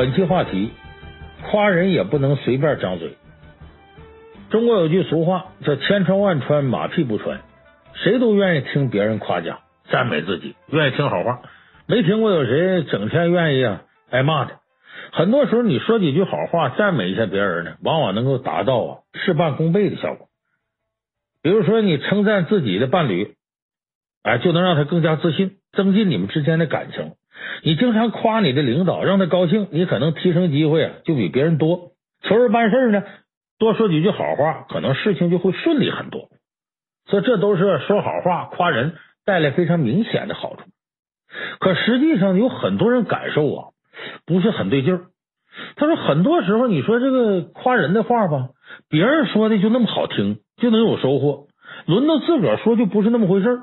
本期话题：夸人也不能随便张嘴。中国有句俗话叫“千穿万穿，马屁不穿”，谁都愿意听别人夸奖、赞美自己，愿意听好话。没听过有谁整天愿意挨骂的。很多时候，你说几句好话，赞美一下别人呢，往往能够达到啊事半功倍的效果。比如说，你称赞自己的伴侣，哎，就能让他更加自信，增进你们之间的感情。你经常夸你的领导，让他高兴，你可能提升机会啊就比别人多。求人办事呢，多说几句好话，可能事情就会顺利很多。所以这都是说好话夸人带来非常明显的好处。可实际上有很多人感受啊不是很对劲儿。他说很多时候你说这个夸人的话吧，别人说的就那么好听，就能有收获，轮到自个儿说就不是那么回事儿。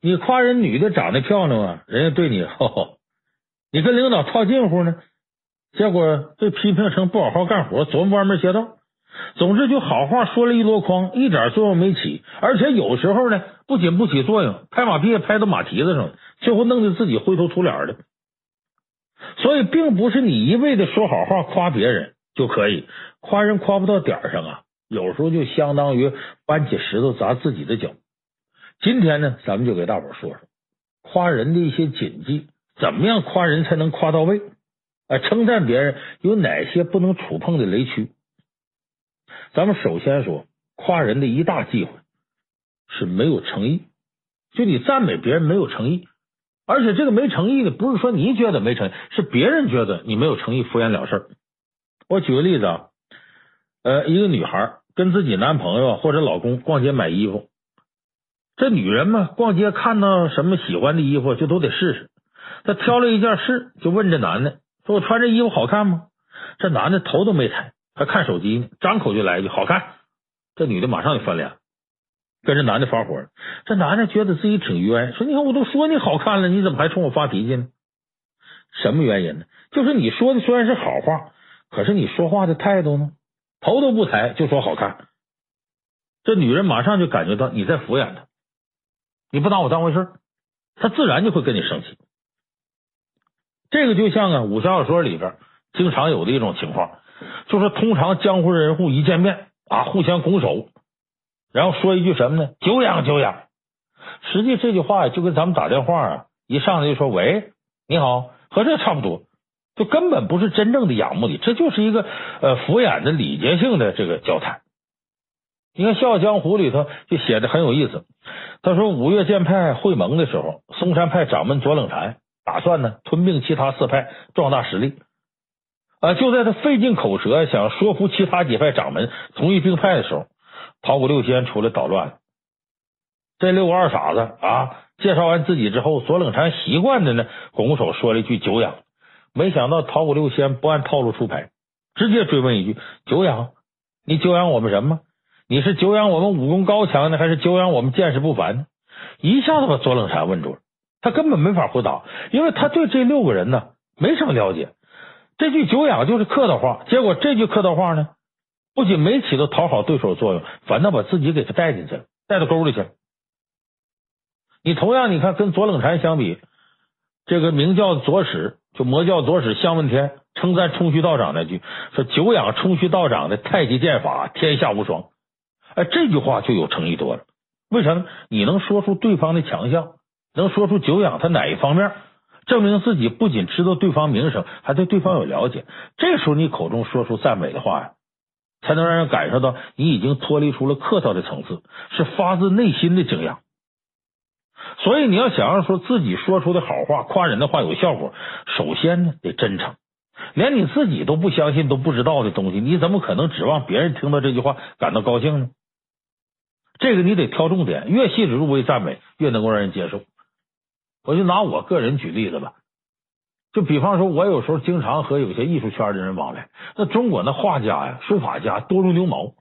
你夸人女的长得漂亮啊，人家对你呵呵，你跟领导套近乎呢，结果被批评成不好好干活，琢磨歪门邪道。总之，就好话说了一箩筐，一点作用没起，而且有时候呢，不仅不起作用，拍马屁也拍到马蹄子上，最后弄得自己灰头土脸的。所以，并不是你一味的说好话夸别人就可以，夸人夸不到点上啊，有时候就相当于搬起石头砸自己的脚。今天呢，咱们就给大伙说说夸人的一些谨记，怎么样夸人才能夸到位？啊，称赞别人有哪些不能触碰的雷区？咱们首先说夸人的一大忌讳是没有诚意，就你赞美别人没有诚意，而且这个没诚意的不是说你觉得没诚意，是别人觉得你没有诚意，敷衍了事。我举个例子啊，呃，一个女孩跟自己男朋友或者老公逛街买衣服。这女人嘛，逛街看到什么喜欢的衣服，就都得试试。她挑了一件试，就问这男的说：“我穿这衣服好看吗？”这男的头都没抬，还看手机呢，张口就来一句：“好看。”这女的马上就翻脸，跟这男的发火了。这男的觉得自己挺冤，说：“你看，我都说你好看了，你怎么还冲我发脾气呢？什么原因呢？就是你说的虽然是好话，可是你说话的态度呢，头都不抬就说好看。这女人马上就感觉到你在敷衍她。你不拿我当回事，他自然就会跟你生气。这个就像啊武侠小说里边经常有的一种情况，就是通常江湖人物一见面啊，互相拱手，然后说一句什么呢？久仰久仰。实际这句话就跟咱们打电话啊，一上来就说喂，你好，和这差不多，就根本不是真正的仰慕你，这就是一个呃敷衍的礼节性的这个交谈。你看《笑傲江湖》里头就写的很有意思。他说，五岳剑派会盟的时候，嵩山派掌门左冷禅打算呢吞并其他四派，壮大实力。啊，就在他费尽口舌想说服其他几派掌门同意并派的时候，桃谷六仙出来捣乱了。这六个二傻子啊，介绍完自己之后，左冷禅习惯的呢拱手说了一句久仰。没想到桃谷六仙不按套路出牌，直接追问一句：久仰？你久仰我们什么？你是久仰我们武功高强呢，还是久仰我们见识不凡呢？一下子把左冷禅问住了，他根本没法回答，因为他对这六个人呢没什么了解。这句久仰就是客套话，结果这句客套话呢，不仅没起到讨好对手作用，反倒把自己给他带进去了，带到沟里去了。你同样，你看跟左冷禅相比，这个明教左使就魔教左使向问天称赞冲虚道长那句说：“久仰冲虚道长的太极剑法，天下无双。”哎，这句话就有诚意多了。为什么？你能说出对方的强项，能说出久仰他哪一方面，证明自己不仅知道对方名声，还对对方有了解。这时候你口中说出赞美的话呀，才能让人感受到你已经脱离出了客套的层次，是发自内心的敬仰。所以你要想要说自己说出的好话、夸人的话有效果，首先呢得真诚。连你自己都不相信、都不知道的东西，你怎么可能指望别人听到这句话感到高兴呢？这个你得挑重点，越细致入微赞美，越能够让人接受。我就拿我个人举例子吧，就比方说，我有时候经常和有些艺术圈的人往来，那中国那画家呀、书法家多如牛毛，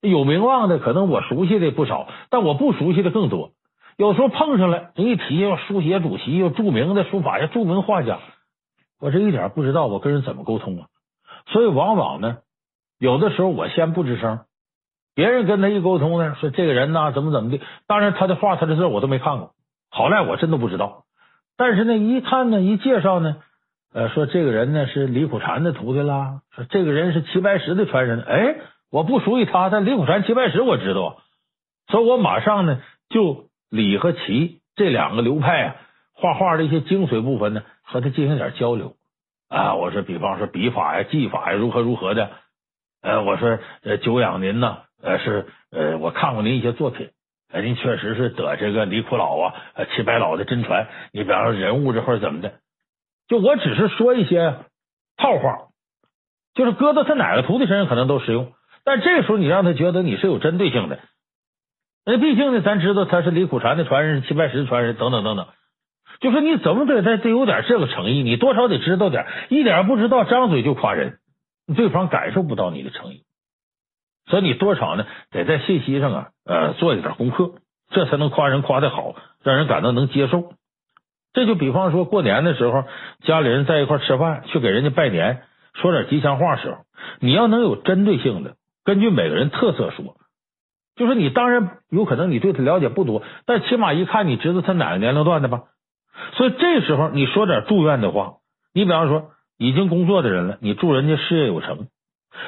有名望的可能我熟悉的不少，但我不熟悉的更多。有时候碰上了，人一提要书协主席，又著名的书法家、著名画家，我这一点不知道我跟人怎么沟通啊。所以往往呢，有的时候我先不吱声。别人跟他一沟通呢，说这个人呢怎么怎么的，当然他的画他的字我都没看过，好赖我真都不知道。但是呢，一看呢，一介绍呢，呃，说这个人呢是李苦禅的徒弟啦，说这个人是齐白石的传人。哎，我不属于他，但李苦禅、齐白石我知道，所以我马上呢就李和齐这两个流派啊，画画的一些精髓部分呢，和他进行点交流啊。我说，比方说笔法呀、技法呀，如何如何的。呃，我说，呃，久仰您呢，呃，是呃，我看过您一些作品。哎，您确实是得这个李苦老啊、呃齐白老的真传。你比方说人物这块怎么的，就我只是说一些套话，就是搁到他哪个徒弟身上可能都适用。但这时候你让他觉得你是有针对性的，那毕竟呢，咱知道他是李苦禅的传人，齐白石传人等等等等。就说你怎么得得得有点这个诚意，你多少得知道点，一点不知道张嘴就夸人，对方感受不到你的诚意。所以你多少呢？得在信息上啊，呃，做一点功课，这才能夸人夸的好，让人感到能接受。这就比方说过年的时候，家里人在一块吃饭，去给人家拜年，说点吉祥话时候，你要能有针对性的，根据每个人特色说。就是你当然有可能你对他了解不多，但起码一看你知道他哪个年龄段的吧。所以这时候你说点祝愿的话，你比方说已经工作的人了，你祝人家事业有成。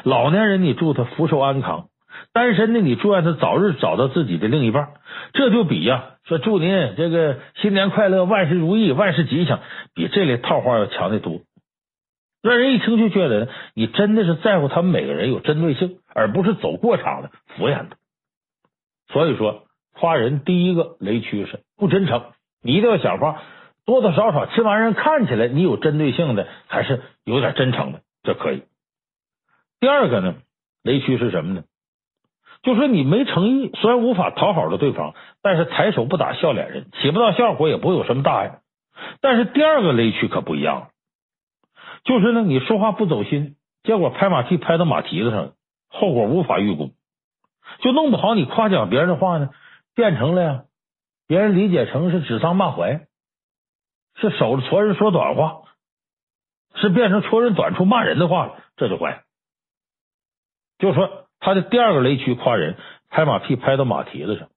老年人，你祝他福寿安康；单身的，你祝愿他早日找到自己的另一半。这就比呀，说祝您这个新年快乐、万事如意、万事吉祥，比这类套话要强得多。让人一听就觉得你真的是在乎他们每个人有针对性，而不是走过场的敷衍的。所以说，夸人第一个雷区是不真诚，你一定要想法多多少少，这玩意儿看起来你有针对性的，还是有点真诚的，这可以。第二个呢，雷区是什么呢？就说你没诚意，虽然无法讨好了对方，但是抬手不打笑脸人，起不到效果，也不会有什么大碍。但是第二个雷区可不一样，就是呢，你说话不走心，结果拍马屁拍到马蹄子上，后果无法预估，就弄不好你夸奖别人的话呢，变成了呀，别人理解成是指桑骂槐，是守着戳人说短话，是变成戳人短处骂人的话了，这就坏。就说，他的第二个雷区夸人，拍马屁拍到马蹄子上，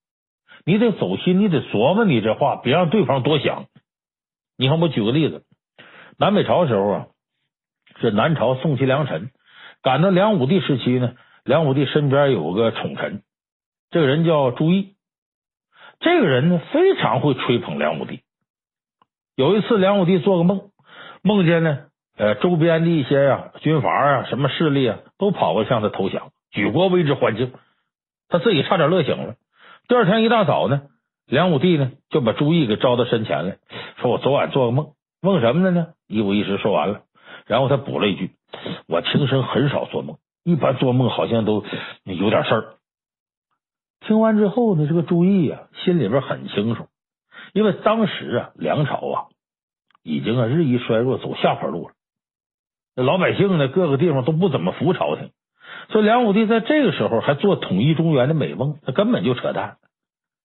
你得走心，你得琢磨你这话，别让对方多想。你看，我举个例子，南北朝时候啊，是南朝宋齐梁陈，赶到梁武帝时期呢，梁武帝身边有个宠臣，这个人叫朱毅，这个人呢非常会吹捧梁武帝。有一次，梁武帝做个梦，梦见呢。呃，周边的一些呀、军阀啊、什么势力啊，都跑过向他投降，举国为之欢庆，他自己差点乐醒了。第二天一大早呢，梁武帝呢就把朱毅给招到身前来，说：“我昨晚做个梦，梦什么的呢？”一五一十说完了，然后他补了一句：“我平生很少做梦，一般做梦好像都有点事儿。”听完之后呢，这个朱毅啊心里边很清楚，因为当时啊梁朝啊已经啊日益衰弱，走下坡路了。老百姓呢，各个地方都不怎么服朝廷，所以梁武帝在这个时候还做统一中原的美梦，那根本就扯淡。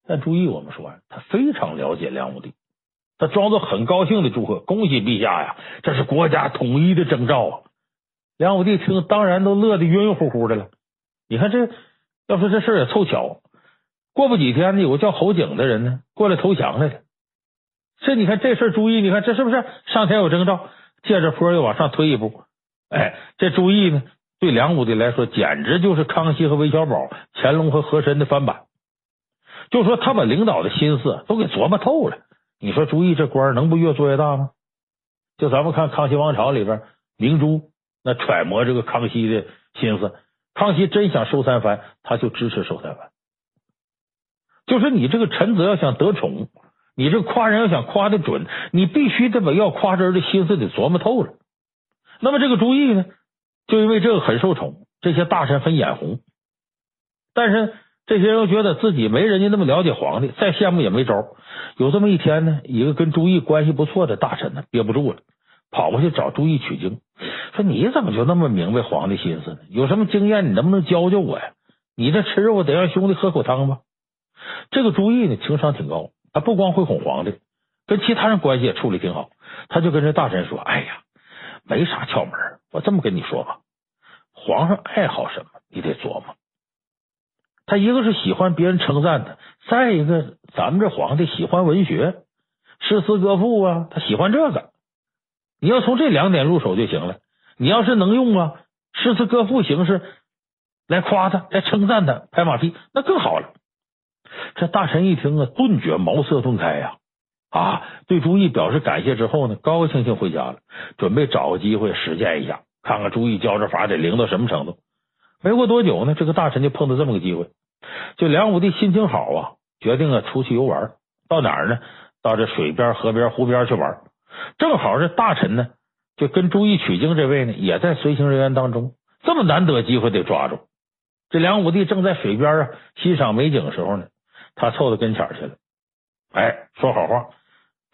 但注意，我们说，他非常了解梁武帝，他装作很高兴的祝贺：“恭喜陛下呀，这是国家统一的征兆啊！”梁武帝听，当然都乐得晕晕乎乎的了。你看这，要说这事也凑巧，过不几天呢，有个叫侯景的人呢过来投降来了。这你看这事儿，注意，你看这是不是上天有征兆？借着坡又往上推一步，哎，这朱毅呢，对梁武帝来说简直就是康熙和韦小宝、乾隆和和珅的翻版。就说他把领导的心思都给琢磨透了。你说朱毅这官能不越做越大吗？就咱们看《康熙王朝》里边，明珠那揣摩这个康熙的心思，康熙真想收三藩，他就支持收三藩。就是你这个臣子要想得宠。你这夸人要想夸的准，你必须得把要夸人的心思得琢磨透了。那么这个朱毅呢，就因为这个很受宠，这些大臣很眼红。但是这些人又觉得自己没人家那么了解皇帝，再羡慕也没招。有这么一天呢，一个跟朱毅关系不错的大臣呢，憋不住了，跑过去找朱毅取经，说：“你怎么就那么明白皇帝心思呢？有什么经验，你能不能教教我呀？你这吃肉得让兄弟喝口汤吧。”这个朱毅呢，情商挺高。他不光会哄皇帝，跟其他人关系也处理挺好。他就跟这大臣说：“哎呀，没啥窍门。我这么跟你说吧，皇上爱好什么，你得琢磨。他一个是喜欢别人称赞他，再一个，咱们这皇帝喜欢文学，诗词歌赋啊，他喜欢这个。你要从这两点入手就行了。你要是能用啊，诗词歌赋形式来夸他，来称赞他，拍马屁，那更好了。这大臣一听啊，顿觉茅塞顿开呀！啊，对朱毅表示感谢之后呢，高高兴兴回家了，准备找个机会实践一下，看看朱毅教这法得灵到什么程度。没过多久呢，这个大臣就碰到这么个机会，就梁武帝心情好啊，决定啊出去游玩，到哪儿呢？到这水边、河边、湖边去玩。正好这大臣呢，就跟朱毅取经这位呢，也在随行人员当中。这么难得机会得抓住。这梁武帝正在水边啊欣赏美景的时候呢，他凑到跟前去了。哎，说好话，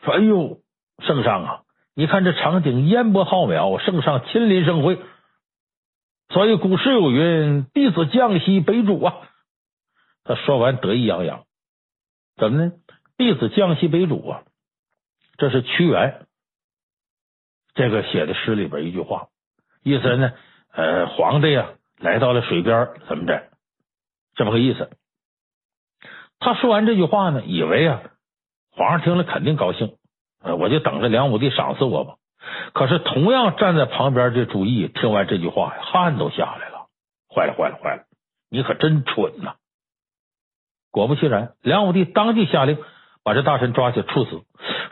说哎呦，圣上啊，你看这场景烟波浩渺，圣上亲临盛会。所以古诗有云：“弟子降西北主啊。”他说完得意洋洋，怎么呢？弟子降西北主啊，这是屈原这个写的诗里边一句话，意思呢，呃，皇帝啊来到了水边，怎么着？这么个意思。他说完这句话呢，以为啊，皇上听了肯定高兴，呃，我就等着梁武帝赏赐我吧。可是，同样站在旁边这朱毅听完这句话，汗都下来了。坏了，坏了，坏了！你可真蠢呐！果不其然，梁武帝当即下令把这大臣抓起处死。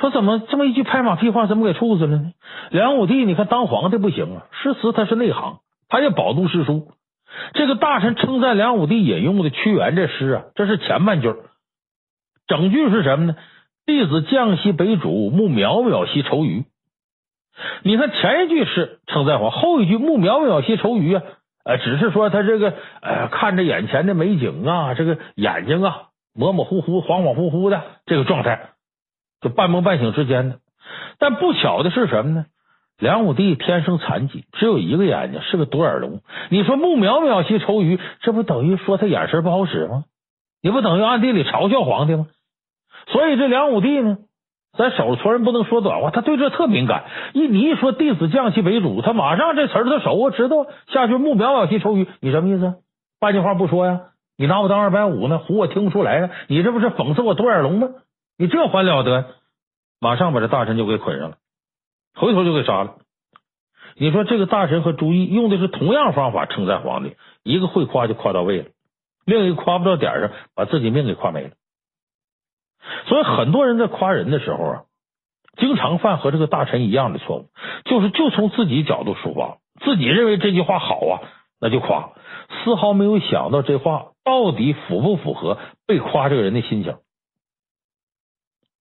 说怎么这么一句拍马屁话，怎么给处死了呢？梁武帝，你看当皇帝不行啊，诗词他是内行，他也饱读诗书。这个大臣称赞梁武帝引用的屈原这诗啊，这是前半句，整句是什么呢？弟子降西北主，慕渺渺兮愁余。你看前一句是称赞皇，后一句慕渺渺兮愁余啊，呃，只是说他这个呃看着眼前的美景啊，这个眼睛啊模模糊糊、恍恍惚惚的这个状态，就半梦半醒之间的。但不巧的是什么呢？梁武帝天生残疾，只有一个眼睛，是个独眼龙。你说木渺渺兮愁鱼，这不等于说他眼神不好使吗？你不等于暗地里嘲笑皇帝吗？所以这梁武帝呢？咱手搓人不能说短话，他对这特敏感。一你一说弟子降西北主，他马上这词儿他熟啊，知道下去“木渺渺兮愁鱼，你什么意思？半句话不说呀？你拿我当二百五呢？唬我听不出来呀？你这不是讽刺我独眼龙吗？你这还了得？马上把这大臣就给捆上了，回头就给杀了。你说这个大臣和朱毅用的是同样方法称赞皇帝，一个会夸就夸到位了，另一个夸不到点上，把自己命给夸没了。所以很多人在夸人的时候啊，经常犯和这个大臣一样的错误，就是就从自己角度出发，自己认为这句话好啊，那就夸，丝毫没有想到这话到底符不符合被夸这个人的心情。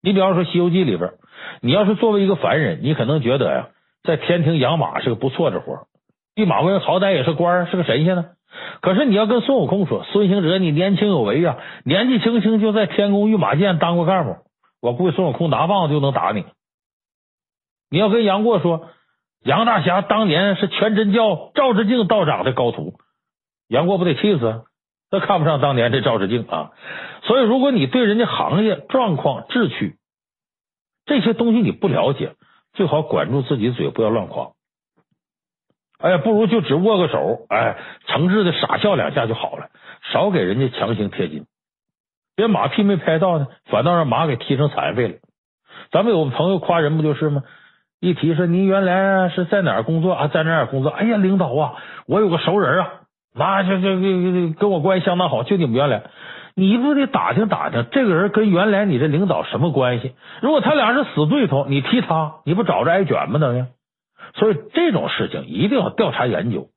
你比方说《西游记》里边，你要是作为一个凡人，你可能觉得呀，在天庭养马是个不错的活，弼马温好歹也是官，是个神仙呢。可是你要跟孙悟空说，孙行者你年轻有为呀，年纪轻轻就在天宫御马监当过干部，我估计孙悟空拿棒子就能打你。你要跟杨过说，杨大侠当年是全真教赵志敬道长的高徒，杨过不得气死？他看不上当年这赵志敬啊。所以，如果你对人家行业状况、志趣这些东西你不了解，最好管住自己嘴，不要乱夸。哎呀，不如就只握个手，哎，诚挚的傻笑两下就好了，少给人家强行贴金，别马屁没拍到呢，反倒让马给踢成残废了。咱们有朋友夸人不就是吗？一提说您原来是在哪儿工作啊，在哪儿工作？哎呀，领导啊，我有个熟人啊，那就就跟跟我关系相当好，就你们原来，你不得打听打听这个人跟原来你这领导什么关系？如果他俩是死对头，你踢他，你不找着挨卷吗？等于。所以这种事情一定要调查研究，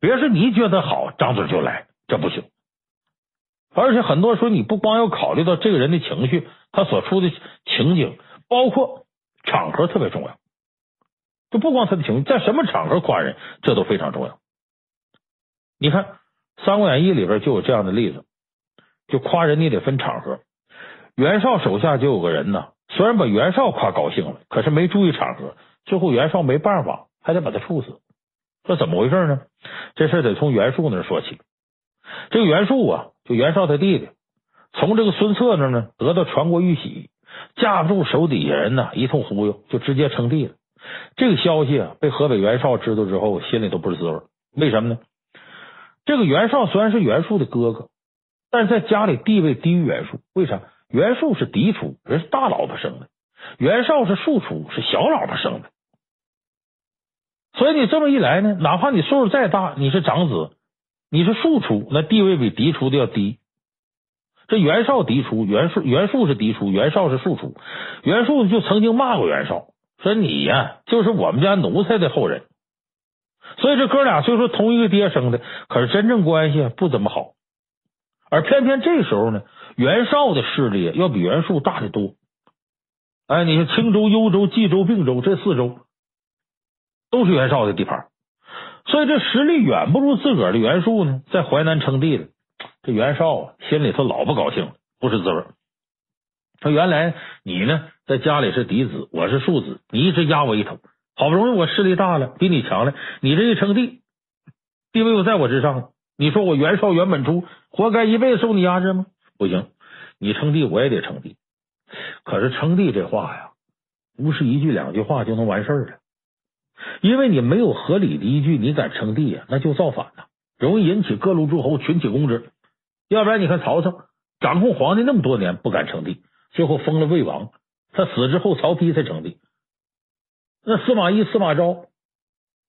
别是你觉得好，张嘴就来，这不行。而且很多时候，你不光要考虑到这个人的情绪，他所处的情景，包括场合特别重要。就不光他的情绪，在什么场合夸人，这都非常重要。你看《三国演义》里边就有这样的例子，就夸人你得分场合。袁绍手下就有个人呢，虽然把袁绍夸高兴了，可是没注意场合。最后袁绍没办法，还得把他处死。这怎么回事呢？这事得从袁术那说起。这个袁术啊，就袁绍他弟弟，从这个孙策那呢得到传国玉玺，架不住手底下人呢一通忽悠，就直接称帝了。这个消息啊，被河北袁绍知道之后，心里都不是滋味。为什么呢？这个袁绍虽然是袁术的哥哥，但是在家里地位低于袁术。为啥？袁术是嫡出，人是大老婆生的；袁绍是庶出，是小老婆生的。所以你这么一来呢，哪怕你岁数再大，你是长子，你是庶出，那地位比嫡出的要低。这袁绍嫡出，袁术袁术是嫡出，袁绍是庶出。袁术就曾经骂过袁绍，说你呀就是我们家奴才的后人。所以这哥俩虽说同一个爹生的，可是真正关系不怎么好。而偏偏这时候呢，袁绍的势力要比袁术大得多。哎，你看青州、幽州、冀州、并州这四州。都是袁绍的地盘，所以这实力远不如自个儿的袁术呢。在淮南称帝了，这袁绍啊，心里头老不高兴，不是滋味。说原来你呢，在家里是嫡子，我是庶子，你一直压我一头，好不容易我势力大了，比你强了，你这一称帝，地位又在我之上了，你说我袁绍袁本初活该一辈子受你压制吗？不行，你称帝我也得称帝。可是称帝这话呀，不是一句两句话就能完事儿的。因为你没有合理的依据，你敢称帝呀，那就造反了，容易引起各路诸侯群起攻之。要不然，你看曹操掌控皇帝那么多年，不敢称帝，最后封了魏王。他死之后，曹丕才称帝。那司马懿、司马昭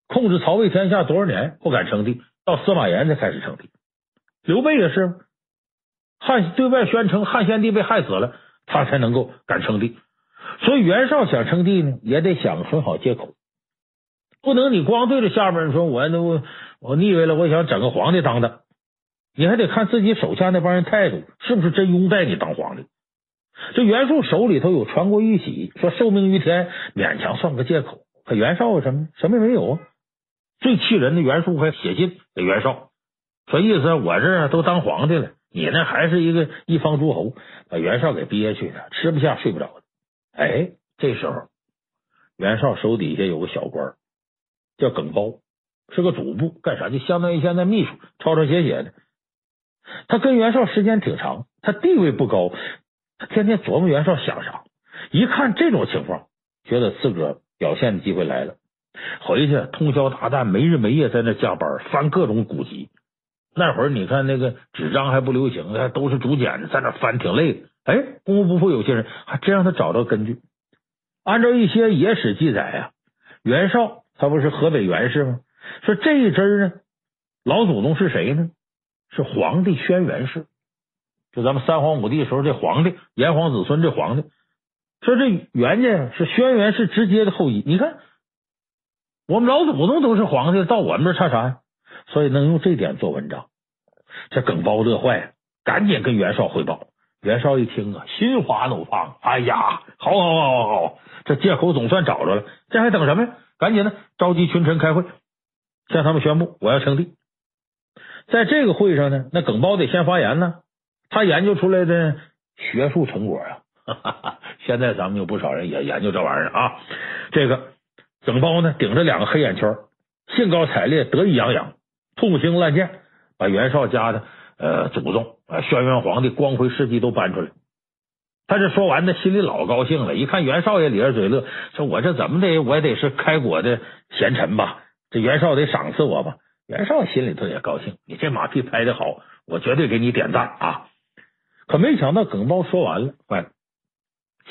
控制曹魏天下多少年，不敢称帝，到司马炎才开始称帝。刘备也是，汉对外宣称汉献帝被害死了，他才能够敢称帝。所以袁绍想称帝呢，也得想个很好借口。不能你光对着下边说，我我我腻歪了，我想整个皇帝当当，你还得看自己手下那帮人态度是不是真拥戴你当皇帝。这袁术手里头有传国玉玺，说受命于天，勉强算个借口。可袁绍有什么？什么也没有啊！最气人的袁术还写信给袁绍，说意思我这都当皇帝了，你那还是一个一方诸侯，把袁绍给憋屈的，吃不下睡不着的。哎，这时候袁绍手底下有个小官。叫耿包，是个主簿，干啥？就相当于现在秘书，抄抄写写的。他跟袁绍时间挺长，他地位不高，他天天琢磨袁绍想啥。一看这种情况，觉得自个儿表现的机会来了，回去通宵达旦，没日没夜在那加班，翻各种古籍。那会儿你看那个纸张还不流行，还都是竹简，在那翻挺累的。哎，功夫不负有心人，还真让他找到根据。按照一些野史记载啊，袁绍。他不是河北袁氏吗？说这一支呢，老祖宗是谁呢？是皇帝轩辕氏，就咱们三皇五帝时候这皇帝，炎黄子孙这皇帝。说这袁家是轩辕氏直接的后裔。你看，我们老祖宗都是皇帝，到我们这差啥呀？所以能用这点做文章。这耿包乐坏了，赶紧跟袁绍汇报。袁绍一听啊，心花怒放。哎呀，好好好好好，这借口总算找着了，这还等什么呀？赶紧的，召集群臣开会，向他们宣布我要称帝。在这个会上呢，那耿包得先发言呢。他研究出来的学术成果啊，哈哈哈，现在咱们有不少人也研究这玩意儿啊。这个耿包呢，顶着两个黑眼圈，兴高采烈，得意洋洋，痛心烂剑，把袁绍家的呃祖宗啊，轩辕皇帝光辉事迹都搬出来。他这说完呢，心里老高兴了。一看袁绍也咧着嘴乐，说：“我这怎么的，我也得是开国的贤臣吧？这袁绍得赏赐我吧？”袁绍心里头也高兴，你这马屁拍的好，我绝对给你点赞啊！可没想到耿包说完了，坏了，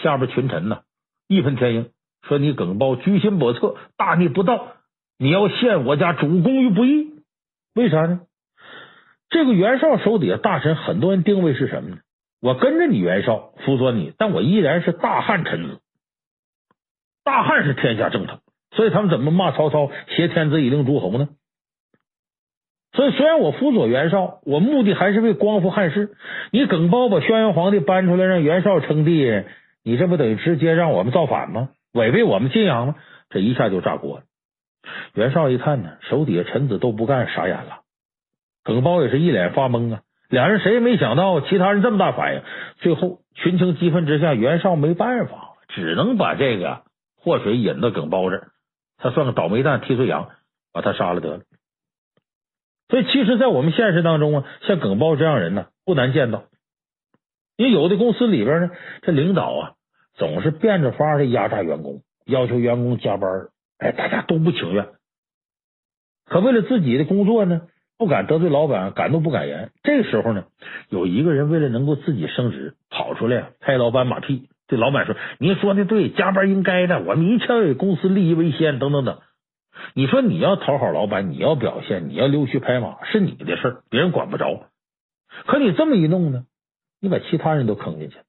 下边群臣呢义愤填膺，说你耿包居心叵测，大逆不道，你要陷我家主公于不义。为啥呢？这个袁绍手底下大臣很多人定位是什么呢？我跟着你袁绍辅佐你，但我依然是大汉臣子。大汉是天下正统，所以他们怎么骂曹操挟天子以令诸侯呢？所以虽然我辅佐袁绍，我目的还是为光复汉室。你耿包把轩辕皇帝搬出来让袁绍称帝，你这不等于直接让我们造反吗？违背我们信仰吗？这一下就炸锅了。袁绍一看呢，手底下臣子都不干，傻眼了。耿包也是一脸发懵啊。两人谁也没想到其他人这么大反应，最后群情激愤之下，袁绍没办法，只能把这个祸水引到耿包这儿，他算个倒霉蛋替罪羊，把他杀了得了。所以，其实，在我们现实当中啊，像耿包这样人呢，不难见到。因为有的公司里边呢，这领导啊，总是变着法的压榨员工，要求员工加班，哎，大家都不情愿。可为了自己的工作呢，不敢得罪老板，敢怒不敢言。这时候呢，有一个人为了能够自己升职，跑出来拍老板马屁，对老板说：“您说的对，加班应该的，我们一切以公司利益为先，等等等。”你说你要讨好老板，你要表现，你要溜须拍马，是你的事儿，别人管不着。可你这么一弄呢，你把其他人都坑进去了。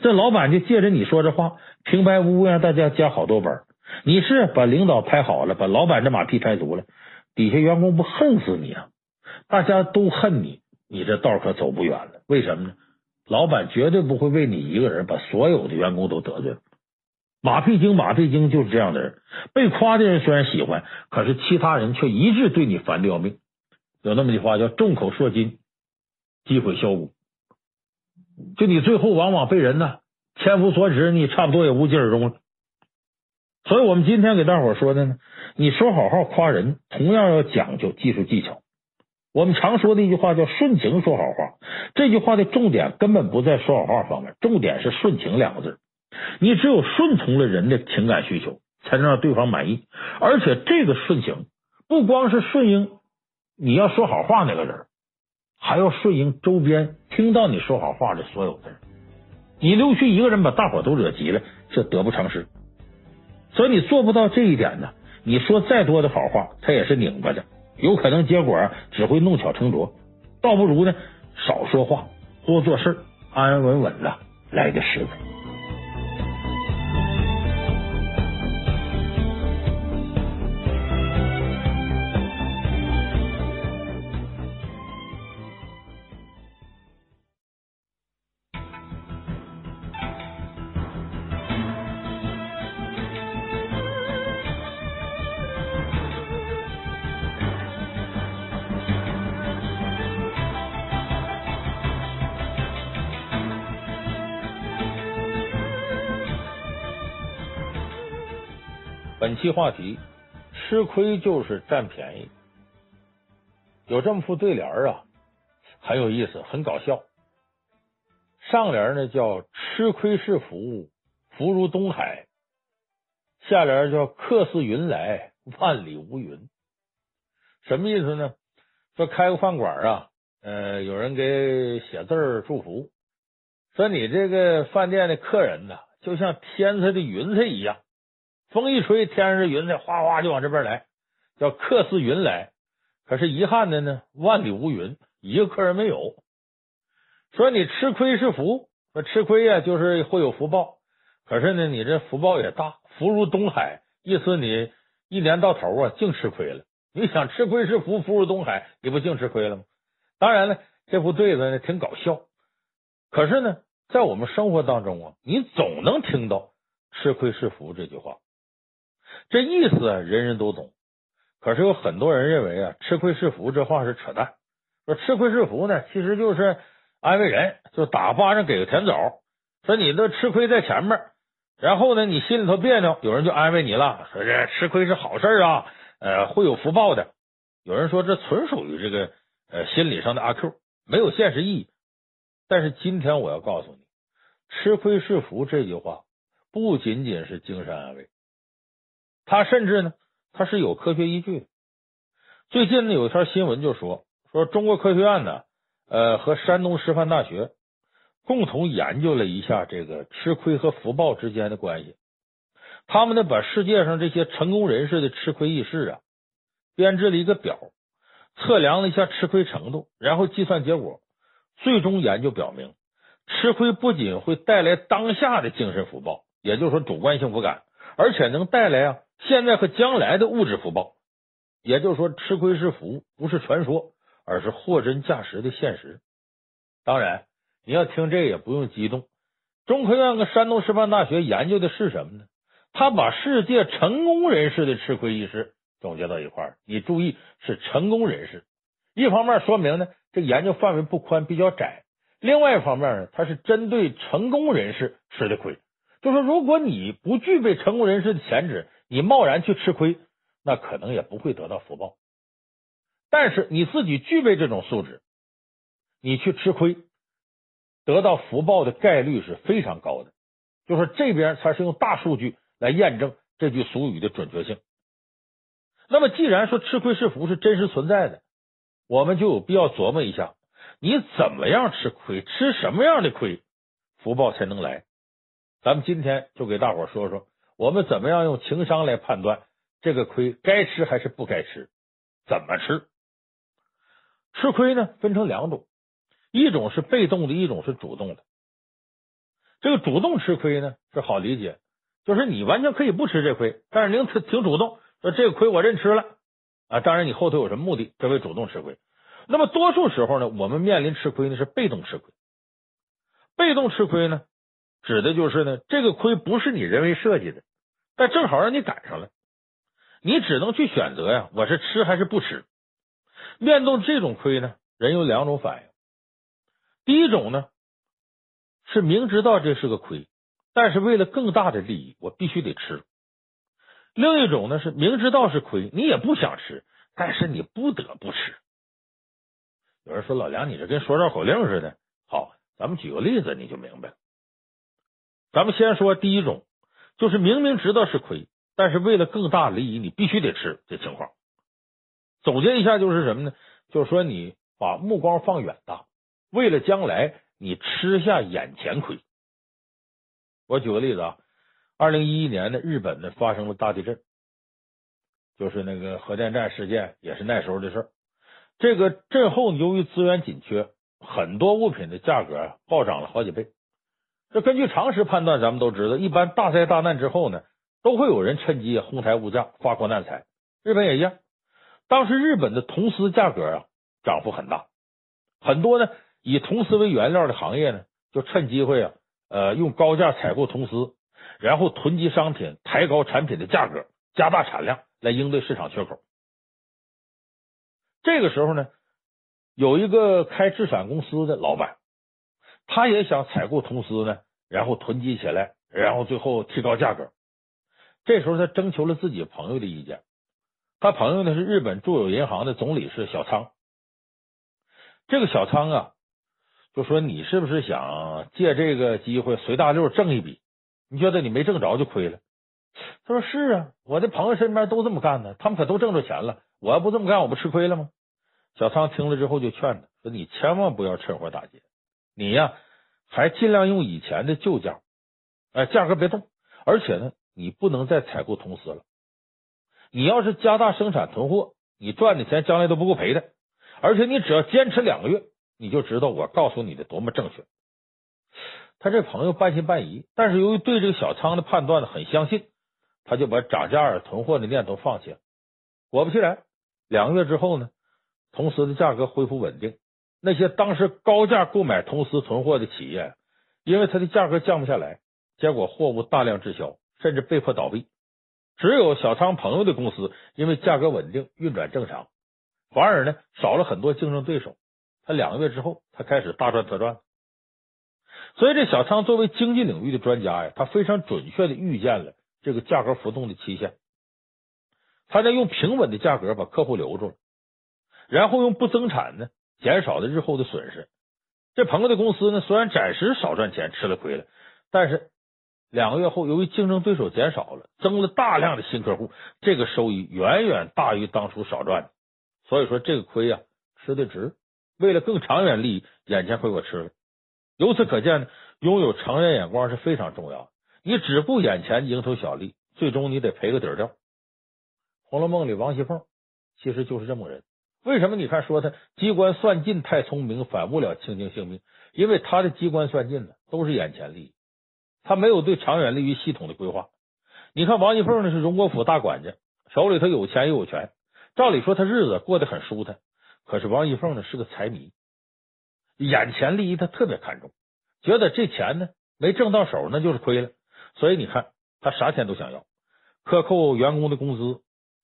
这老板就借着你说这话，平白无故让大家加好多班。你是把领导拍好了，把老板这马屁拍足了，底下员工不恨死你啊？大家都恨你，你这道可走不远了。为什么呢？老板绝对不会为你一个人把所有的员工都得罪了。马屁精，马屁精就是这样的人。被夸的人虽然喜欢，可是其他人却一致对你烦的要命。有那么句话叫“众口铄金，积毁销骨”。就你最后往往被人呢千夫所指，你差不多也无疾而终了。所以我们今天给大伙说的呢，你说好话夸人，同样要讲究技术技巧。我们常说的一句话叫“顺情说好话”，这句话的重点根本不在说好话方面，重点是“顺情”两个字。你只有顺从了人的情感需求，才能让对方满意。而且这个顺情不光是顺应你要说好话那个人，还要顺应周边听到你说好话的所有的人。你溜须一个人把大伙都惹急了，这得不偿失。所以你做不到这一点呢，你说再多的好话，他也是拧巴的，有可能结果只会弄巧成拙。倒不如呢，少说话，多做事，安安稳稳的来的实在。期话题：吃亏就是占便宜。有这么副对联啊，很有意思，很搞笑。上联呢叫“吃亏是福，福如东海”，下联叫“客似云来，万里无云”。什么意思呢？说开个饭馆啊，呃，有人给写字祝福，说你这个饭店的客人呢，就像天上的云彩一样。风一吹，天上的云彩哗哗就往这边来，叫客似云来。可是遗憾的呢，万里无云，一个客人没有。说你吃亏是福，说吃亏呀，就是会有福报。可是呢，你这福报也大，福如东海，意思你一年到头啊，净吃亏了。你想吃亏是福，福如东海，你不净吃亏了吗？当然了，这副对子呢挺搞笑。可是呢，在我们生活当中啊，你总能听到“吃亏是福”这句话。这意思，人人都懂。可是有很多人认为啊，“吃亏是福”这话是扯淡。说“吃亏是福”呢，其实就是安慰人，就打巴掌给个甜枣。说你都吃亏在前面，然后呢，你心里头别扭，有人就安慰你了，说这吃亏是好事啊，呃，会有福报的。有人说这纯属于这个呃心理上的阿 Q，没有现实意义。但是今天我要告诉你，“吃亏是福”这句话不仅仅是精神安慰。他甚至呢，他是有科学依据的。最近呢，有一条新闻就说，说中国科学院呢，呃，和山东师范大学共同研究了一下这个吃亏和福报之间的关系。他们呢，把世界上这些成功人士的吃亏軼事啊，编制了一个表，测量了一下吃亏程度，然后计算结果。最终研究表明，吃亏不仅会带来当下的精神福报，也就是说主观幸福感，而且能带来啊。现在和将来的物质福报，也就是说，吃亏是福，不是传说，而是货真价实的现实。当然，你要听这个也不用激动。中科院跟山东师范大学研究的是什么呢？他把世界成功人士的吃亏軼事总结到一块儿。你注意，是成功人士。一方面说明呢，这研究范围不宽，比较窄；另外一方面呢，它是针对成功人士吃的亏。就说如果你不具备成功人士的潜质，你贸然去吃亏，那可能也不会得到福报。但是你自己具备这种素质，你去吃亏，得到福报的概率是非常高的。就是这边它是用大数据来验证这句俗语的准确性。那么既然说吃亏是福是真实存在的，我们就有必要琢磨一下，你怎么样吃亏，吃什么样的亏，福报才能来？咱们今天就给大伙说说。我们怎么样用情商来判断这个亏该吃还是不该吃？怎么吃？吃亏呢，分成两种，一种是被动的，一种是主动的。这个主动吃亏呢是好理解，就是你完全可以不吃这亏，但是您挺挺主动，说这个亏我认吃了啊。当然你后头有什么目的，这为主动吃亏。那么多数时候呢，我们面临吃亏呢是被动吃亏。被动吃亏呢，指的就是呢这个亏不是你人为设计的，但正好让你赶上了，你只能去选择呀，我是吃还是不吃。面对这种亏呢，人有两种反应。第一种呢。是明知道这是个亏，但是为了更大的利益，我必须得吃。另一种呢，是明知道是亏，你也不想吃，但是你不得不吃。有人说：“老梁，你这跟说绕口令似的。”好，咱们举个例子，你就明白了。咱们先说第一种，就是明明知道是亏，但是为了更大利益，你必须得吃这情况。总结一下，就是什么呢？就是说，你把目光放远大，为了将来。你吃下眼前亏。我举个例子啊，二零一一年的日本呢发生了大地震，就是那个核电站事件，也是那时候的事儿。这个震后由于资源紧缺，很多物品的价格暴涨了好几倍。这根据常识判断，咱们都知道，一般大灾大难之后呢，都会有人趁机哄抬物价，发国难财。日本也一样，当时日本的铜丝价格啊涨幅很大，很多呢。以铜丝为原料的行业呢，就趁机会啊，呃，用高价采购铜丝，然后囤积商品，抬高产品的价格，加大产量，来应对市场缺口。这个时候呢，有一个开制伞公司的老板，他也想采购铜丝呢，然后囤积起来，然后最后提高价格。这时候他征求了自己朋友的意见，他朋友呢是日本住友银行的总理事小仓。这个小仓啊。就说你是不是想借这个机会随大溜挣一笔？你觉得你没挣着就亏了？他说是啊，我的朋友身边都这么干呢，他们可都挣着钱了。我要不这么干，我不吃亏了吗？小仓听了之后就劝他说：“你千万不要趁火打劫，你呀还尽量用以前的旧价，哎，价格别动。而且呢，你不能再采购铜丝了。你要是加大生产囤货，你赚的钱将来都不够赔的。而且你只要坚持两个月。”你就知道我告诉你的多么正确。他这朋友半信半疑，但是由于对这个小仓的判断呢很相信，他就把涨价囤货的念头放弃了。果不其然，两个月之后呢，铜丝的价格恢复稳定。那些当时高价购买铜丝存货的企业，因为它的价格降不下来，结果货物大量滞销，甚至被迫倒闭。只有小仓朋友的公司，因为价格稳定，运转正常，反而呢少了很多竞争对手。他两个月之后，他开始大赚特赚。所以，这小仓作为经济领域的专家呀，他非常准确的预见了这个价格浮动的期限。他在用平稳的价格把客户留住，然后用不增产呢，减少了日后的损失。这朋友的公司呢，虽然暂时少赚钱，吃了亏了，但是两个月后，由于竞争对手减少了，增了大量的新客户，这个收益远远大于当初少赚的。所以说，这个亏呀，吃的值。为了更长远利益，眼前亏我吃了。由此可见呢，拥有长远眼光是非常重要。你只顾眼前蝇头小利，最终你得赔个底儿掉。《红楼梦》里王熙凤其实就是这么个人。为什么？你看说他机关算尽太聪明，反误了卿卿性命。因为他的机关算尽呢，都是眼前利益，他没有对长远利益系统的规划。你看王熙凤呢，是荣国府大管家，手里头有钱又有权，照理说他日子过得很舒坦。可是王熙凤呢是个财迷，眼前利益他特别看重，觉得这钱呢没挣到手那就是亏了，所以你看他啥钱都想要，克扣员工的工资，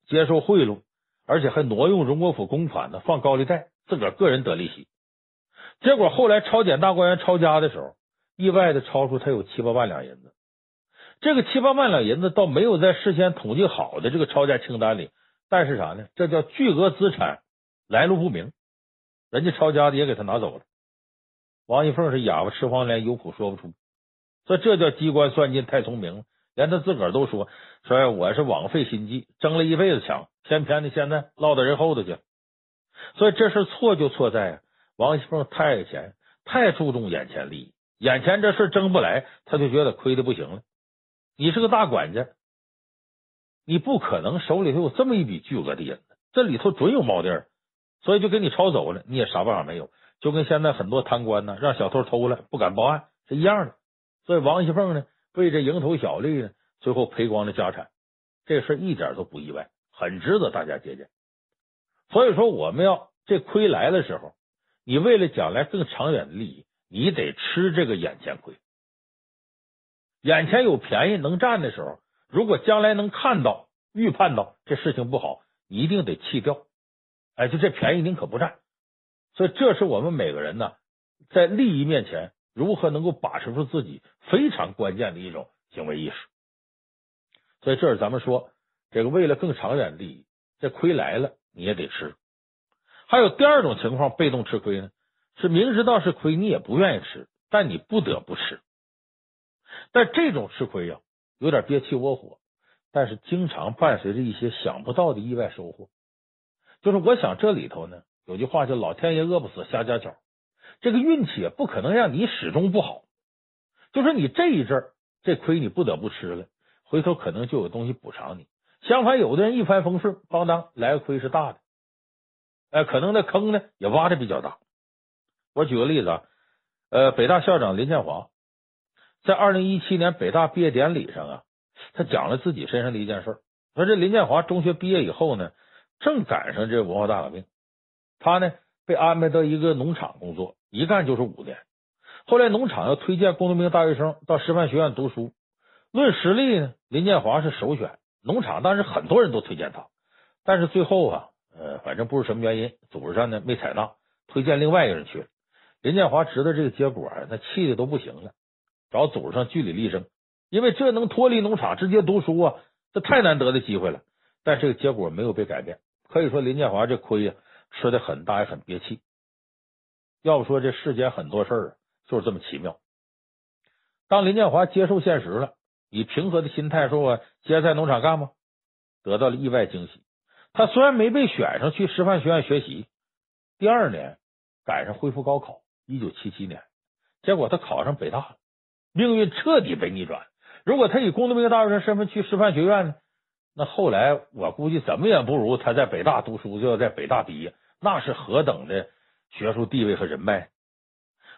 接受贿赂，而且还挪用荣国府公款呢，放高利贷，自个儿个人得利息。结果后来抄检大观园抄家的时候，意外的抄出他有七八万两银子，这个七八万两银子倒没有在事先统计好的这个抄家清单里，但是啥呢？这叫巨额资产。来路不明，人家抄家的也给他拿走了。王熙凤是哑巴吃黄连，有苦说不出，所以这叫机关算尽太聪明了，连他自个儿都说说我是枉费心机，争了一辈子抢，偏偏的现在落到人后头去。所以这事错就错在王熙凤太爱钱，太注重眼前利益，眼前这事争不来，他就觉得亏的不行了。你是个大管家，你不可能手里头有这么一笔巨额的银子，这里头准有猫腻儿，所以就给你抄走了，你也啥办法没有。就跟现在很多贪官呢，让小偷偷了不敢报案是一样的。所以王熙凤呢，为这蝇头小利呢，最后赔光了家产，这事一点都不意外，很值得大家借鉴。所以说，我们要这亏来的时候，你为了将来更长远的利益，你得吃这个眼前亏。眼前有便宜能占的时候，如果将来能看到、预判到这事情不好，一定得弃掉。哎，就这便宜您可不占。所以，这是我们每个人呢，在利益面前如何能够把持住自己非常关键的一种行为意识。所以，这是咱们说这个为了更长远的利益，这亏来了你也得吃。还有第二种情况，被动吃亏呢，是明知道是亏你也不愿意吃，但你不得不吃。但这种吃亏呀，有点憋气窝火，但是经常伴随着一些想不到的意外收获。就是我想这里头呢。有句话叫“老天爷饿不死瞎家巧”，这个运气也不可能让你始终不好。就是你这一阵儿这亏你不得不吃了，回头可能就有东西补偿你。相反，有的人一帆风顺，邦当来个亏是大的，哎，可能那坑呢也挖的比较大。我举个例子啊，呃，北大校长林建华在二零一七年北大毕业典礼上啊，他讲了自己身上的一件事。说这林建华中学毕业以后呢，正赶上这文化大革命。他呢被安排到一个农场工作，一干就是五年。后来农场要推荐工农兵大学生到师范学院读书，论实力呢，林建华是首选。农场当时很多人都推荐他，但是最后啊，呃，反正不知什么原因，组织上呢没采纳，推荐另外一个人去了。林建华知道这个结果啊，那气的都不行了，找组织上据理力争，因为这能脱离农场直接读书啊，这太难得的机会了。但这个结果没有被改变，可以说林建华这亏呀。吃的很大也很憋气，要不说这世间很多事儿就是这么奇妙。当林建华接受现实了，以平和的心态说：“我接着在农场干吧。”得到了意外惊喜。他虽然没被选上去师范学院学习，第二年赶上恢复高考，一九七七年，结果他考上北大了，命运彻底被逆转。如果他以工农兵大学生身份去师范学院呢，那后来我估计怎么也不如他在北大读书就要在北大毕业。那是何等的学术地位和人脉，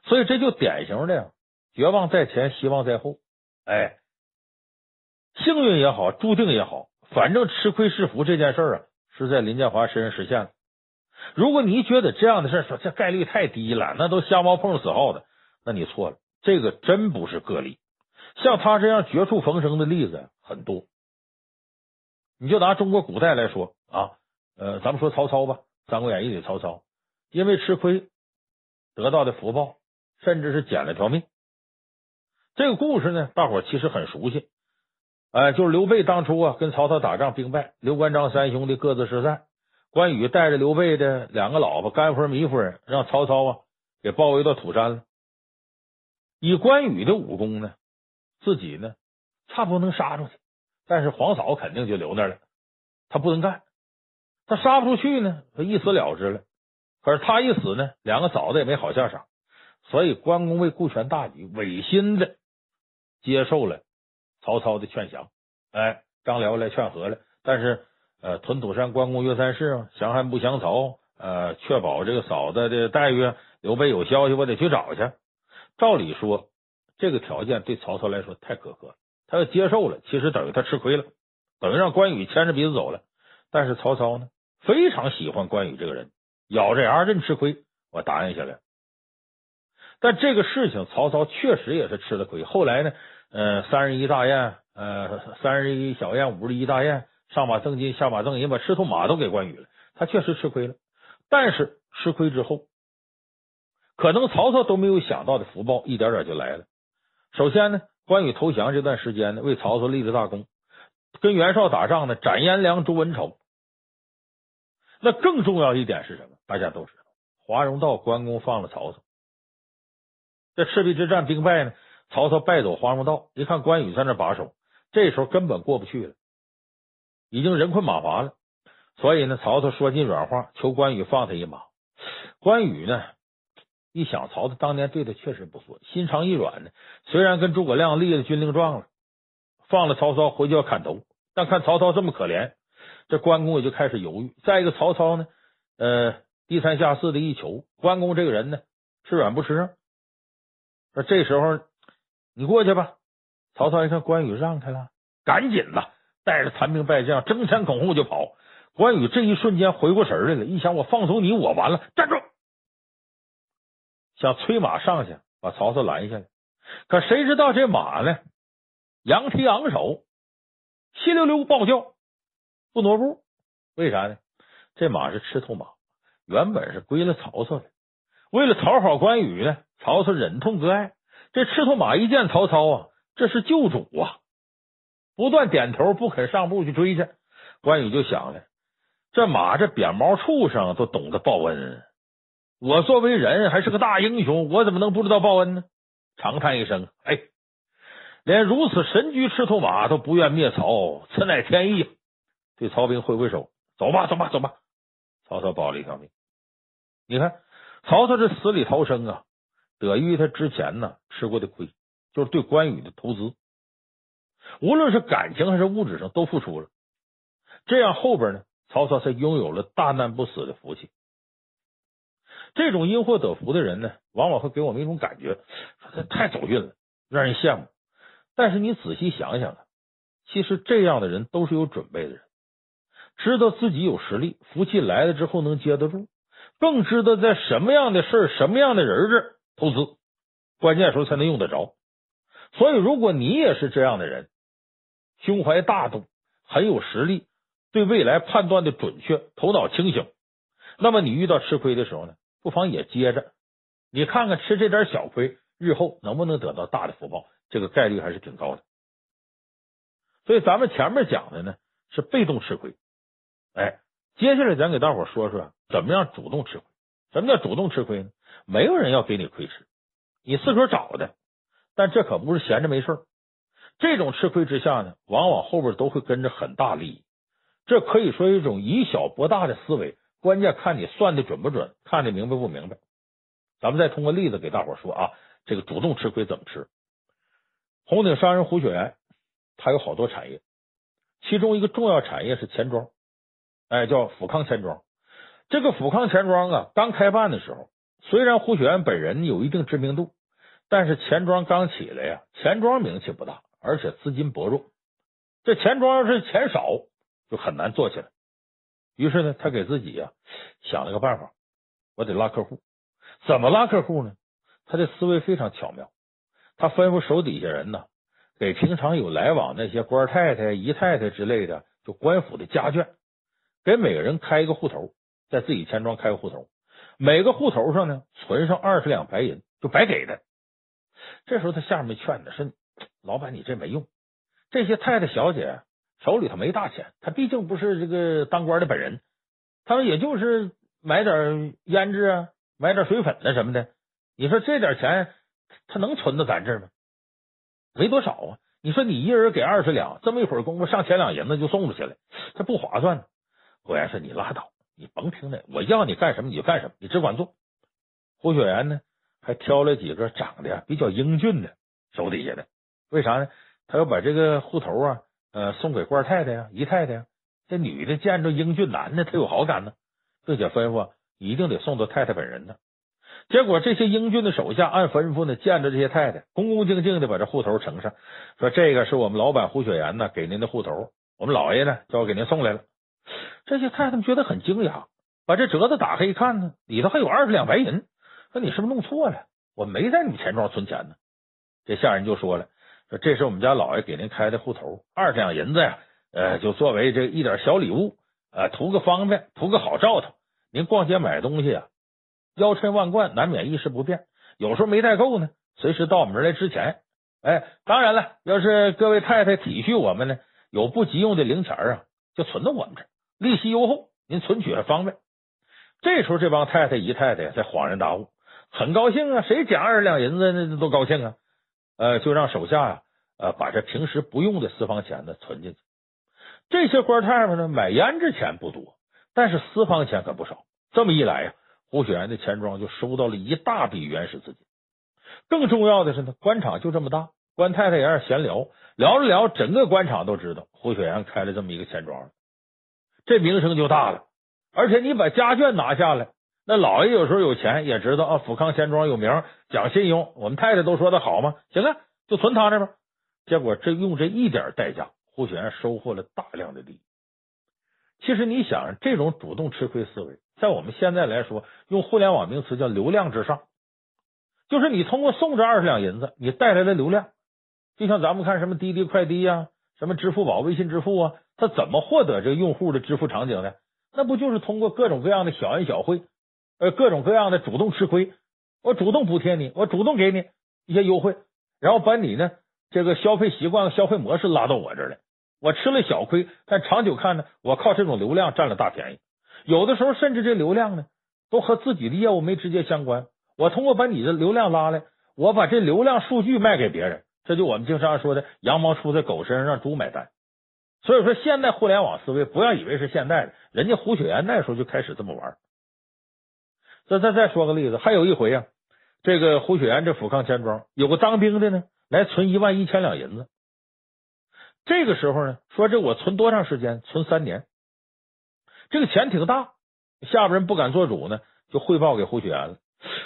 所以这就典型的绝望在前，希望在后。哎，幸运也好，注定也好，反正吃亏是福这件事啊，是在林建华身上实现了。如果你觉得这样的事说这概率太低了，那都瞎猫碰死耗子，那你错了。这个真不是个例，像他这样绝处逢生的例子很多。你就拿中国古代来说啊，呃，咱们说曹操吧。《三国演义》里，曹操因为吃亏得到的福报，甚至是捡了条命。这个故事呢，大伙其实很熟悉。哎，就是刘备当初啊，跟曹操打仗，兵败，刘关张三兄弟各自失散。关羽带着刘备的两个老婆甘夫人、糜夫人，让曹操啊给包围到土山了。以关羽的武功呢，自己呢差不多能杀出去，但是皇嫂肯定就留那了，他不能干。他杀不出去呢，他一死了之了。可是他一死呢，两个嫂子也没好下场。所以关公为顾全大局，违心的接受了曹操的劝降。哎，张辽来劝和了，但是呃，屯土山关公约三世啊，降汉不降曹，呃，确保这个嫂子的待遇。刘备有消息，我得去找去。照理说，这个条件对曹操来说太苛刻了，他要接受了，其实等于他吃亏了，等于让关羽牵着鼻子走了。但是曹操呢？非常喜欢关羽这个人，咬着牙认吃亏，我答应下来。但这个事情，曹操确实也是吃了亏。后来呢，呃，三十一大宴，呃，三十一小宴，五十一大宴，上马赠金，下马赠银，把赤兔马都给关羽了。他确实吃亏了，但是吃亏之后，可能曹操都没有想到的福报，一点点就来了。首先呢，关羽投降这段时间呢，为曹操立了大功，跟袁绍打仗呢，斩颜良、诛文丑。那更重要一点是什么？大家都知道，华容道关公放了曹操，这赤壁之战兵败呢，曹操败走华容道，一看关羽在那把守，这时候根本过不去了，已经人困马乏了。所以呢，曹操说尽软话，求关羽放他一马。关羽呢，一想曹操当年对他确实不错，心肠一软呢，虽然跟诸葛亮立了军令状了，放了曹操回去要砍头，但看曹操这么可怜，这关公也就开始犹豫。再一个，曹操呢，呃，低三下四的一求，关公这个人呢，吃软不吃硬。说这时候你过去吧。曹操一看关羽让开了，赶紧的，带着残兵败将争先恐后就跑。关羽这一瞬间回过神来了，一想我放走你，我完了，站住！想催马上去把曹操拦下来，可谁知道这马呢？扬蹄昂首，稀溜溜暴叫，不挪步。为啥呢？这马是赤兔马，原本是归了曹操的。为了讨好关羽呢，曹操忍痛割爱。这赤兔马一见曹操啊，这是旧主啊，不断点头，不肯上步去追去。关羽就想了。这马这扁毛畜生都懂得报恩，我作为人还是个大英雄，我怎么能不知道报恩呢？长叹一声，哎，连如此神驹赤兔马都不愿灭曹，此乃天意。对曹兵挥挥手，走吧，走吧，走吧。曹操保了一条命。你看，曹操这死里逃生啊，得益于他之前呢吃过的亏，就是对关羽的投资，无论是感情还是物质上都付出了，这样后边呢。曹操才拥有了大难不死的福气。这种因祸得福的人呢，往往会给我们一种感觉，他太走运了，让人羡慕。但是你仔细想想啊，其实这样的人都是有准备的人，知道自己有实力，福气来了之后能接得住，更知道在什么样的事、什么样的人这投资，关键时候才能用得着。所以，如果你也是这样的人，胸怀大度，很有实力。对未来判断的准确，头脑清醒，那么你遇到吃亏的时候呢，不妨也接着，你看看吃这点小亏，日后能不能得到大的福报？这个概率还是挺高的。所以咱们前面讲的呢是被动吃亏，哎，接下来咱给大伙说说怎么样主动吃亏。什么叫主动吃亏呢？没有人要给你亏吃，你自个儿找的。但这可不是闲着没事。这种吃亏之下呢，往往后边都会跟着很大利益。这可以说一种以小博大的思维，关键看你算的准不准，看的明白不明白。咱们再通过例子给大伙说啊，这个主动吃亏怎么吃？红顶商人胡雪岩，他有好多产业，其中一个重要产业是钱庄，哎，叫阜康钱庄。这个阜康钱庄啊，刚开办的时候，虽然胡雪岩本人有一定知名度，但是钱庄刚起来呀，钱庄名气不大，而且资金薄弱。这钱庄要是钱少。就很难做起来。于是呢，他给自己呀、想了个办法，我得拉客户。怎么拉客户呢？他的思维非常巧妙。他吩咐手底下人呢，给平常有来往那些官太太、姨太太之类的，就官府的家眷，给每个人开一个户头，在自己钱庄开个户头，每个户头上呢存上二十两白银，就白给的。这时候他下面劝他说：“老板，你这没用，这些太太小姐。”手里头没大钱，他毕竟不是这个当官的本人，他们也就是买点胭脂啊，买点水粉的什么的。你说这点钱，他能存到咱这儿吗？没多少啊！你说你一人给二十两，这么一会儿功夫，上千两银子就送出去了，这不划算呢。胡元是你拉倒，你甭听那，我要你干什么你就干什么，你只管做。胡雪岩呢，还挑了几个长得比较英俊的手底下的，为啥呢？他要把这个户头啊。呃，送给官太太呀、姨太太呀，这女的见着英俊男的，她有好感呢，并且吩咐一定得送到太太本人呢。结果这些英俊的手下按吩咐呢，见着这些太太，恭恭敬敬的把这户头呈上，说这个是我们老板胡雪岩呢给您的户头，我们老爷呢叫我给您送来了。这些太太们觉得很惊讶，把这折子打开一看呢，里头还有二十两白银，说你是不是弄错了？我没在你钱庄存钱呢。这下人就说了。说这是我们家老爷给您开的户头，二十两银子呀，呃，就作为这一点小礼物，呃，图个方便，图个好兆头。您逛街买东西啊，腰缠万贯，难免一时不便，有时候没带够呢，随时到我们这来支钱。哎，当然了，要是各位太太体恤我们呢，有不急用的零钱啊，就存到我们这儿，利息优厚，您存取还方便。这时候这帮太太姨太太才恍然大悟，很高兴啊，谁捡二十两银子那都高兴啊。呃，就让手下呀，呃，把这平时不用的私房钱呢存进去。这些官太太呢，买胭脂钱不多，但是私房钱可不少。这么一来呀，胡雪岩的钱庄就收到了一大笔原始资金。更重要的是呢，官场就这么大，官太太也是闲聊，聊着聊，整个官场都知道胡雪岩开了这么一个钱庄，这名声就大了。而且你把家眷拿下来，那老爷有时候有钱，也知道啊，富康钱庄有名，讲信用，我们太太都说他好嘛，行啊，就存他那边。结果这用这一点代价，胡雪岩收获了大量的利益。其实你想，这种主动吃亏思维，在我们现在来说，用互联网名词叫流量至上，就是你通过送这二十两银子，你带来的流量，就像咱们看什么滴滴快滴呀、什么支付宝、微信支付啊，他怎么获得这个用户的支付场景呢？那不就是通过各种各样的小恩小惠，呃，各种各样的主动吃亏，我主动补贴你，我主动给你一些优惠，然后把你呢这个消费习惯、消费模式拉到我这儿来。我吃了小亏，但长久看呢，我靠这种流量占了大便宜。有的时候甚至这流量呢，都和自己的业务没直接相关。我通过把你的流量拉来，我把这流量数据卖给别人，这就我们经常说的“羊毛出在狗身上，让猪买单”。所以说，现代互联网思维不要以为是现代的，人家胡雪岩那时候就开始这么玩。再再再说个例子，还有一回啊，这个胡雪岩这富康钱庄有个当兵的呢，来存一万一千两银子。这个时候呢，说这我存多长时间？存三年。这个钱挺大，下边人不敢做主呢，就汇报给胡雪岩了。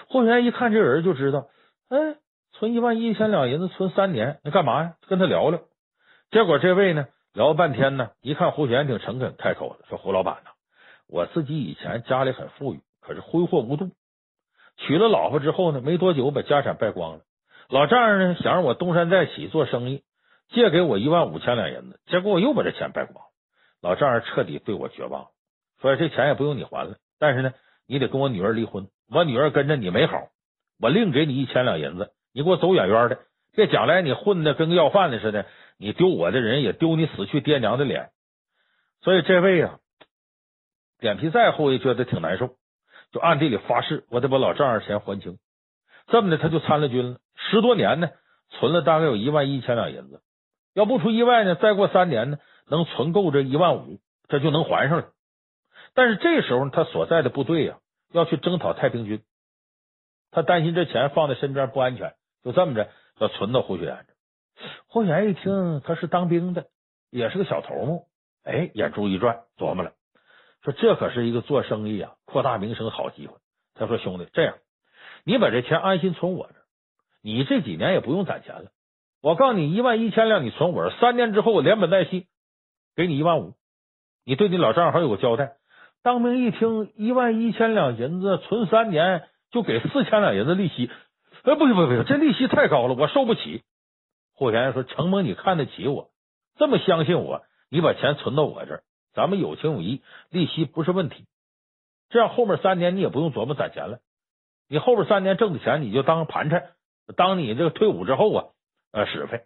胡雪岩一看这人就知道，哎，存一万一千两银子，存三年，那干嘛呀？跟他聊聊。结果这位呢，聊半天呢，一看胡雪岩挺诚恳，开口了，说：“胡老板呐，我自己以前家里很富裕，可是挥霍无度，娶了老婆之后呢，没多久把家产败光了。老丈人呢，想让我东山再起做生意。”借给我一万五千两银子，结果我又把这钱败光了，老丈人彻底对我绝望，说这钱也不用你还了，但是呢，你得跟我女儿离婚，我女儿跟着你没好，我另给你一千两银子，你给我走远远的，别将来你混的跟个要饭的似的，你丢我的人也丢你死去爹娘的脸。所以这位啊，脸皮再厚也觉得挺难受，就暗地里发誓，我得把老丈人钱还清。这么的，他就参了军了，十多年呢，存了大概有一万一千两银子。要不出意外呢，再过三年呢，能存够这一万五，这就能还上了。但是这时候他所在的部队呀，要去征讨太平军，他担心这钱放在身边不安全，就这么着要存到胡雪岩霍元一听他是当兵的，也是个小头目，哎，眼珠一转，琢磨了，说这可是一个做生意啊，扩大名声的好机会。他说：“兄弟，这样，你把这钱安心存我这，你这几年也不用攒钱了。”我告诉你，一万一千两，你存我这，三年之后我连本带息给你一万五，你对你老丈人还有个交代。当兵一听一万一千两银子存三年就给四千两银子利息，哎，不行不行不行，这利息太高了，我受不起。胡雪岩说：“承蒙你看得起我，这么相信我，你把钱存到我这儿，咱们有情有义，利息不是问题。这样后面三年你也不用琢磨攒钱了，你后边三年挣的钱你就当盘缠，当你这个退伍之后啊。”呃，使费，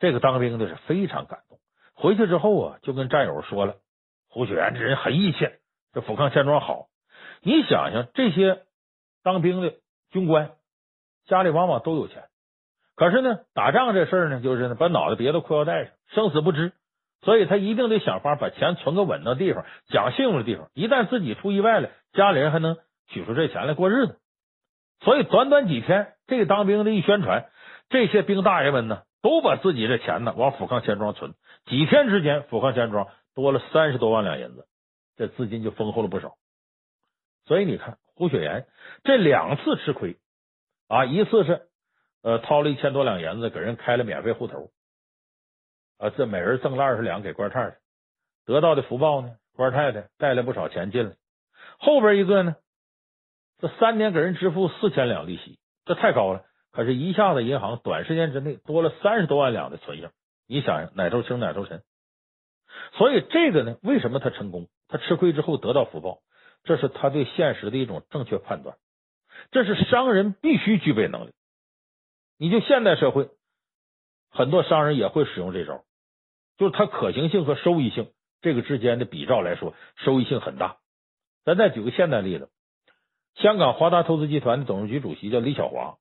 这个当兵的是非常感动。回去之后啊，就跟战友说了，胡雪岩这人很义气，这富康钱庄好。你想想，这些当兵的军官家里往往都有钱，可是呢，打仗这事儿呢，就是呢，把脑袋别到裤腰带上，生死不知，所以他一定得想法把钱存个稳当地方，讲信用的地方。一旦自己出意外了，家里人还能取出这钱来过日子。所以短短几天，这个当兵的一宣传。这些兵大爷们呢，都把自己的钱呢往富康钱庄存，几天之间，富康钱庄多了三十多万两银子，这资金就丰厚了不少。所以你看，胡雪岩这两次吃亏啊，一次是呃掏了一千多两银子给人开了免费户头，啊，这每人赠了二十两给官太太，得到的福报呢，官太太带来不少钱进来。后边一个呢，这三年给人支付四千两利息，这太高了。可是，一下子银行短时间之内多了三十多万两的存银，你想想，哪头轻哪头沉。所以，这个呢，为什么他成功？他吃亏之后得到福报，这是他对现实的一种正确判断，这是商人必须具备能力。你就现代社会，很多商人也会使用这招，就是它可行性和收益性这个之间的比照来说，收益性很大。咱再举个现代例子，香港华达投资集团的董事局主席叫李小华。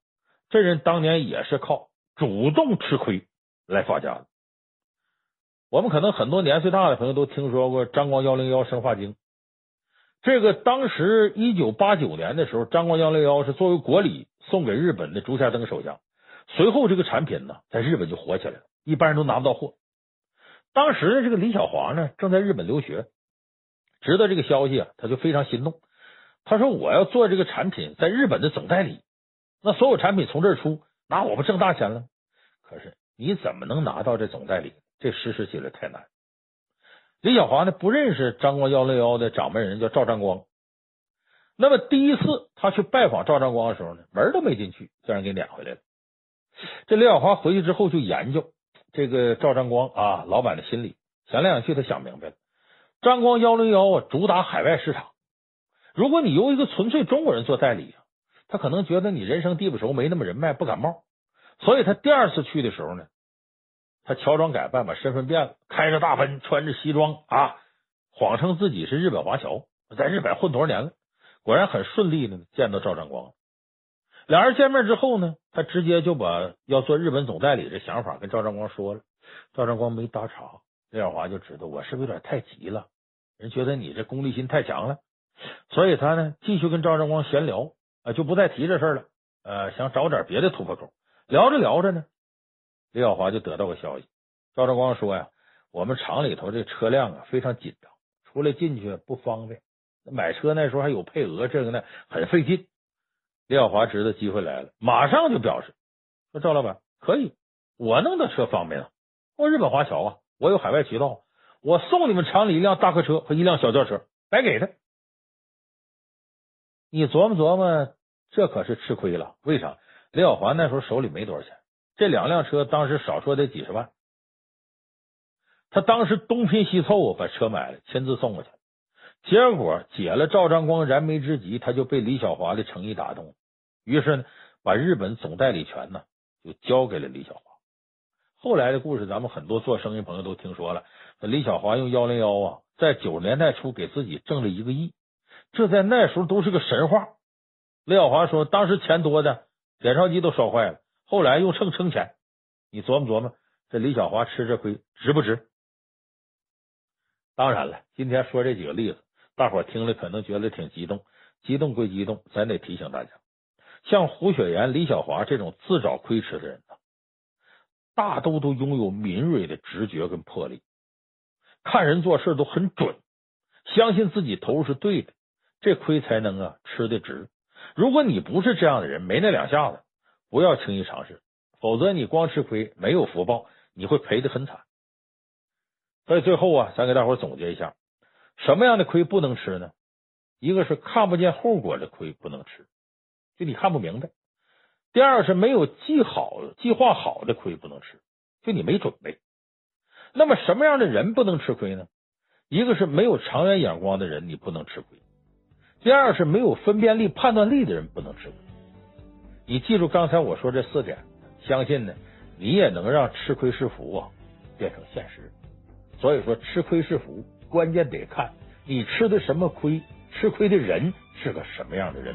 这人当年也是靠主动吃亏来发家的。我们可能很多年岁大的朋友都听说过张光幺零幺生化经。这个当时一九八九年的时候，张光幺零幺是作为国礼送给日本的竹下登首相。随后这个产品呢，在日本就火起来了，一般人都拿不到货。当时呢，这个李小华呢正在日本留学，知道这个消息啊，他就非常心动。他说：“我要做这个产品在日本的总代理，那所有产品从这儿出，那我不挣大钱了？可是你怎么能拿到这总代理？这实施起来太难。”李小华呢不认识张光幺零幺的掌门人叫赵占光。那么第一次他去拜访赵占光的时候呢，门都没进去，就让人给撵回来了。这李小华回去之后就研究这个赵占光啊，老板的心理，想来想去，他想明白了，张光幺零幺啊，主打海外市场。如果你由一个纯粹中国人做代理，他可能觉得你人生地不熟，没那么人脉，不感冒。所以他第二次去的时候呢，他乔装改扮，把身份变了，开着大奔，穿着西装啊，谎称自己是日本华侨，在日本混多少年了。果然很顺利的见到赵占光。两人见面之后呢，他直接就把要做日本总代理的想法跟赵占光说了。赵占光没搭茬，李小华就知道我是不是有点太急了，人觉得你这功利心太强了。所以他呢，继续跟赵占光闲聊啊，就不再提这事了。呃，想找点别的突破口。聊着聊着呢，李小华就得到个消息，赵占光说呀，我们厂里头这车辆啊非常紧张，出来进去不方便。买车那时候还有配额，这个呢很费劲。李小华知道机会来了，马上就表示说：“赵老板可以，我弄的车方便啊，我日本华侨啊，我有海外渠道，我送你们厂里一辆大客车和一辆小轿车，白给他。”你琢磨琢磨，这可是吃亏了。为啥？李小华那时候手里没多少钱，这两辆车当时少说得几十万。他当时东拼西凑把车买了，亲自送过去。结果解了赵章光燃眉之急，他就被李小华的诚意打动，于是呢，把日本总代理权呢就交给了李小华。后来的故事，咱们很多做生意朋友都听说了。李小华用幺零幺啊，在九十年代初给自己挣了一个亿。这在那时候都是个神话。李小华说，当时钱多的点钞机都烧坏了，后来用秤称钱。你琢磨琢磨，这李小华吃这亏值不值？当然了，今天说这几个例子，大伙听了可能觉得挺激动。激动归激动，咱得提醒大家，像胡雪岩、李小华这种自找亏吃的人呢，大都都拥有敏锐的直觉跟魄力，看人做事都很准，相信自己投入是对的。这亏才能啊吃的值。如果你不是这样的人，没那两下子，不要轻易尝试，否则你光吃亏没有福报，你会赔的很惨。所以最后啊，咱给大伙总结一下，什么样的亏不能吃呢？一个是看不见后果的亏不能吃，就你看不明白；第二是没有计好、计划好的亏不能吃，就你没准备。那么什么样的人不能吃亏呢？一个是没有长远眼光的人，你不能吃亏。第二是没有分辨力、判断力的人不能吃亏。你记住刚才我说这四点，相信呢，你也能让吃亏是福啊变成现实。所以说，吃亏是福，关键得看你吃的什么亏，吃亏的人是个什么样的人。